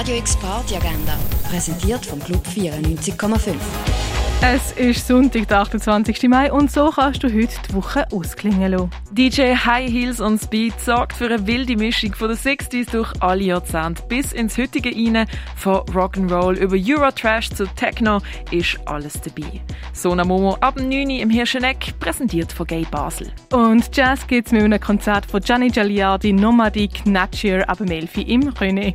Radio X Party Agenda, präsentiert vom Club 94,5. Es ist Sonntag, der 28. Mai und so kannst du heute die Woche ausklingen lassen. DJ High Heels on Speed sorgt für eine wilde Mischung von den 60s durch alle Jahrzehnte bis ins heutige rein. Von Rock'n'Roll über Eurotrash zu Techno ist alles dabei. Sona Momo ab 9 Uhr im Hirscheneck, präsentiert von Gay Basel. Und Jazz gibt's mit einem Konzert von Gianni Gialiardi Nomadic Nature ab 11 Uhr im René.